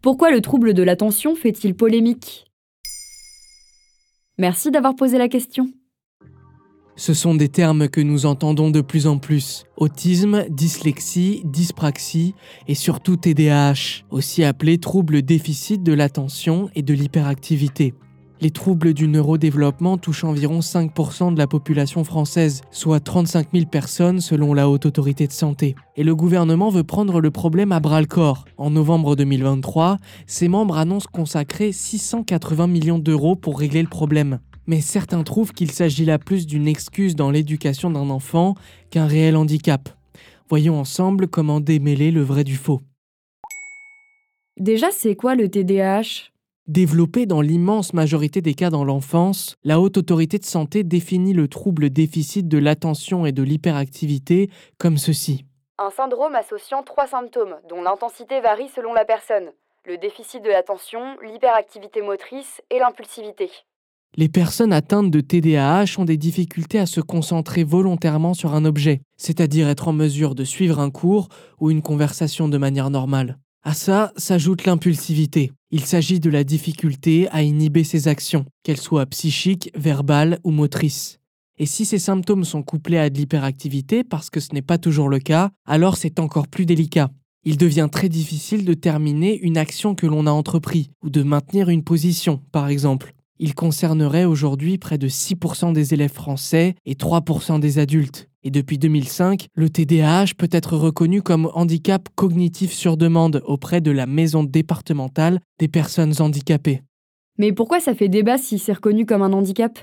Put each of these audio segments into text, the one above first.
Pourquoi le trouble de l'attention fait-il polémique? Merci d'avoir posé la question. Ce sont des termes que nous entendons de plus en plus. Autisme, dyslexie, dyspraxie et surtout TDAH, aussi appelé trouble déficit de l'attention et de l'hyperactivité. Les troubles du neurodéveloppement touchent environ 5% de la population française, soit 35 000 personnes selon la Haute Autorité de Santé. Et le gouvernement veut prendre le problème à bras le corps. En novembre 2023, ses membres annoncent consacrer 680 millions d'euros pour régler le problème. Mais certains trouvent qu'il s'agit là plus d'une excuse dans l'éducation d'un enfant qu'un réel handicap. Voyons ensemble comment démêler le vrai du faux. Déjà, c'est quoi le TDAH Développé dans l'immense majorité des cas dans l'enfance, la Haute Autorité de Santé définit le trouble déficit de l'attention et de l'hyperactivité comme ceci. Un syndrome associant trois symptômes, dont l'intensité varie selon la personne. Le déficit de l'attention, l'hyperactivité motrice et l'impulsivité. Les personnes atteintes de TDAH ont des difficultés à se concentrer volontairement sur un objet, c'est-à-dire être en mesure de suivre un cours ou une conversation de manière normale. À ça s'ajoute l'impulsivité. Il s'agit de la difficulté à inhiber ses actions, qu'elles soient psychiques, verbales ou motrices. Et si ces symptômes sont couplés à de l'hyperactivité, parce que ce n'est pas toujours le cas, alors c'est encore plus délicat. Il devient très difficile de terminer une action que l'on a entreprise, ou de maintenir une position, par exemple. Il concernerait aujourd'hui près de 6% des élèves français et 3% des adultes. Et depuis 2005, le TDAH peut être reconnu comme handicap cognitif sur demande auprès de la maison départementale des personnes handicapées. Mais pourquoi ça fait débat si c'est reconnu comme un handicap?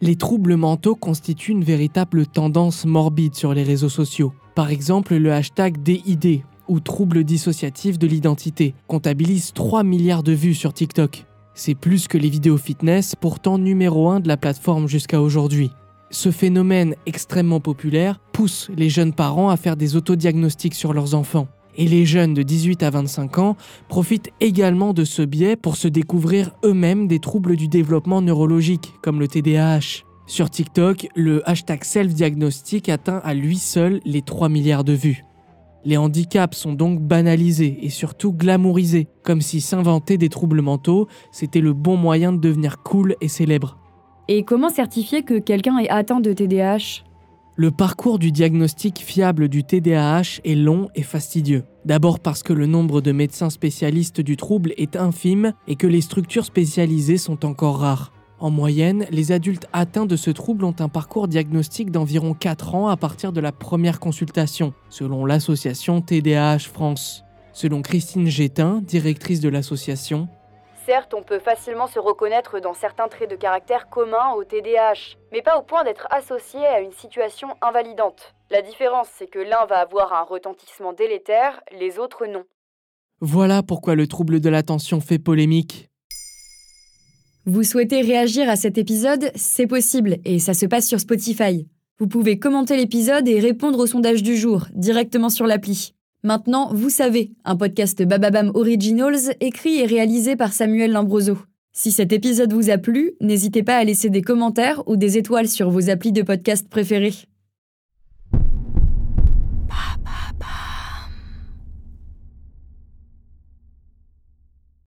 Les troubles mentaux constituent une véritable tendance morbide sur les réseaux sociaux. Par exemple, le hashtag DID, ou trouble dissociatif de l'identité, comptabilise 3 milliards de vues sur TikTok. C'est plus que les vidéos fitness, pourtant numéro 1 de la plateforme jusqu'à aujourd'hui. Ce phénomène extrêmement populaire pousse les jeunes parents à faire des autodiagnostics sur leurs enfants. Et les jeunes de 18 à 25 ans profitent également de ce biais pour se découvrir eux-mêmes des troubles du développement neurologique, comme le TDAH. Sur TikTok, le hashtag self-diagnostic atteint à lui seul les 3 milliards de vues. Les handicaps sont donc banalisés et surtout glamourisés, comme si s'inventer des troubles mentaux, c'était le bon moyen de devenir cool et célèbre. Et comment certifier que quelqu'un est atteint de TDAH Le parcours du diagnostic fiable du TDAH est long et fastidieux. D'abord parce que le nombre de médecins spécialistes du trouble est infime et que les structures spécialisées sont encore rares. En moyenne, les adultes atteints de ce trouble ont un parcours diagnostique d'environ 4 ans à partir de la première consultation, selon l'association TDAH France. Selon Christine Gétin, directrice de l'association, Certes, on peut facilement se reconnaître dans certains traits de caractère communs au TDAH, mais pas au point d'être associé à une situation invalidante. La différence, c'est que l'un va avoir un retentissement délétère, les autres non. Voilà pourquoi le trouble de l'attention fait polémique. Vous souhaitez réagir à cet épisode? C'est possible et ça se passe sur Spotify. Vous pouvez commenter l'épisode et répondre au sondage du jour directement sur l'appli. Maintenant, vous savez, un podcast Bababam Originals écrit et réalisé par Samuel Lambroso. Si cet épisode vous a plu, n'hésitez pas à laisser des commentaires ou des étoiles sur vos applis de podcast préférés.